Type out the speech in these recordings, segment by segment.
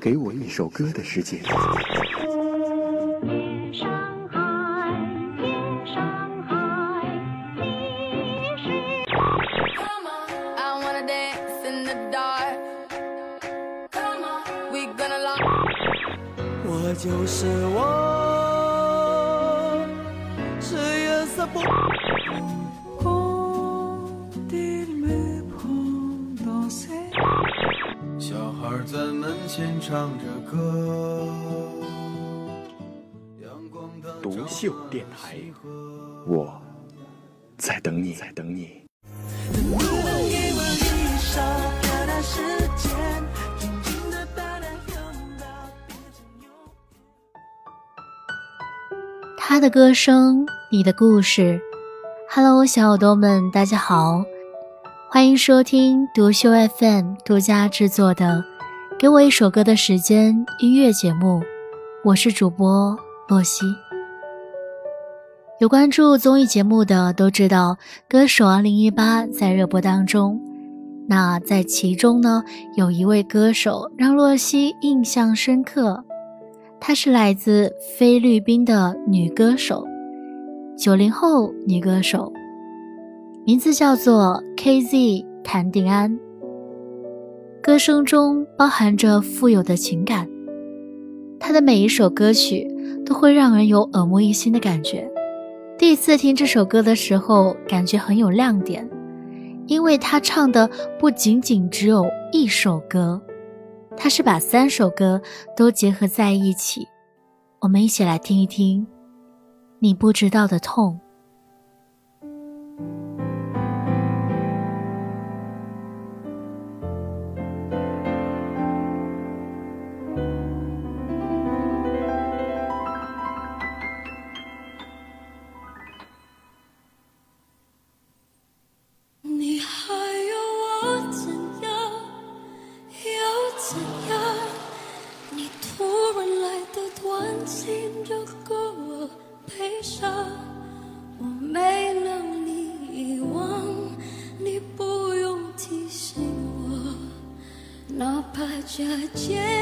给我一首歌的时间。我就是我，是月色不。小孩在门前唱着歌。独秀电台，我在等你，在等你。他的歌声，你的故事。Hello，小耳朵们，大家好，欢迎收听独秀 FM 独家制作的《给我一首歌的时间》音乐节目。我是主播洛西。有关注综艺节目的都知道，《歌手2018》在热播当中。那在其中呢，有一位歌手让洛西印象深刻。她是来自菲律宾的女歌手，九零后女歌手，名字叫做 KZ 谭定安。歌声中包含着富有的情感，他的每一首歌曲都会让人有耳目一新的感觉。第一次听这首歌的时候，感觉很有亮点，因为他唱的不仅仅只有一首歌。他是把三首歌都结合在一起，我们一起来听一听你不知道的痛。心就够我悲伤我没能力遗忘你不用提醒我哪怕假借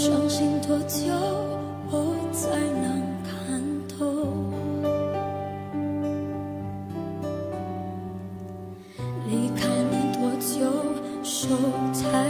伤心多久我才能看透。离开你多久手才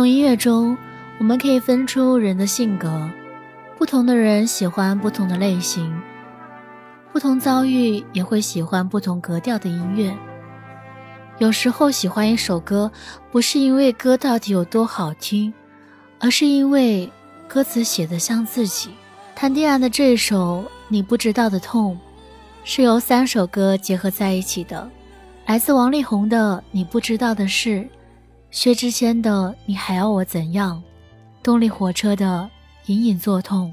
从音乐中，我们可以分出人的性格，不同的人喜欢不同的类型，不同遭遇也会喜欢不同格调的音乐。有时候喜欢一首歌，不是因为歌到底有多好听，而是因为歌词写的像自己。谭定安的这首《你不知道的痛》，是由三首歌结合在一起的，来自王力宏的《你不知道的事》。薛之谦的《你还要我怎样》，动力火车的《隐隐作痛》。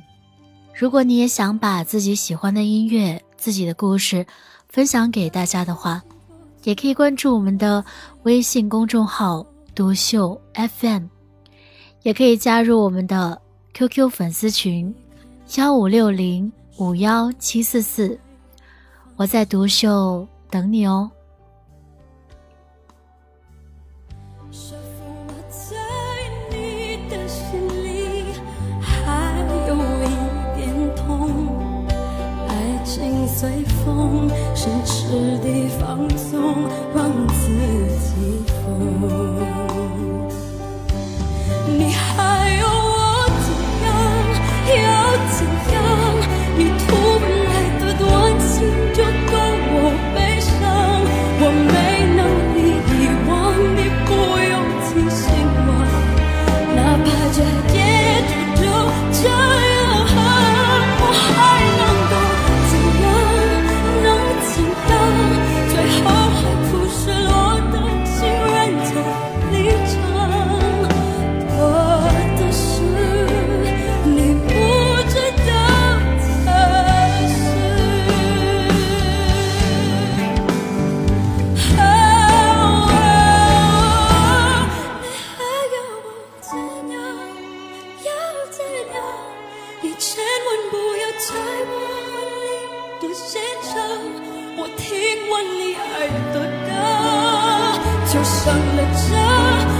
如果你也想把自己喜欢的音乐、自己的故事分享给大家的话，也可以关注我们的微信公众号“独秀 FM”，也可以加入我们的 QQ 粉丝群：幺五六零五幺七四四。我在独秀等你哦。心里还有一点痛爱情随风奢侈的放纵让自己疯就上了车。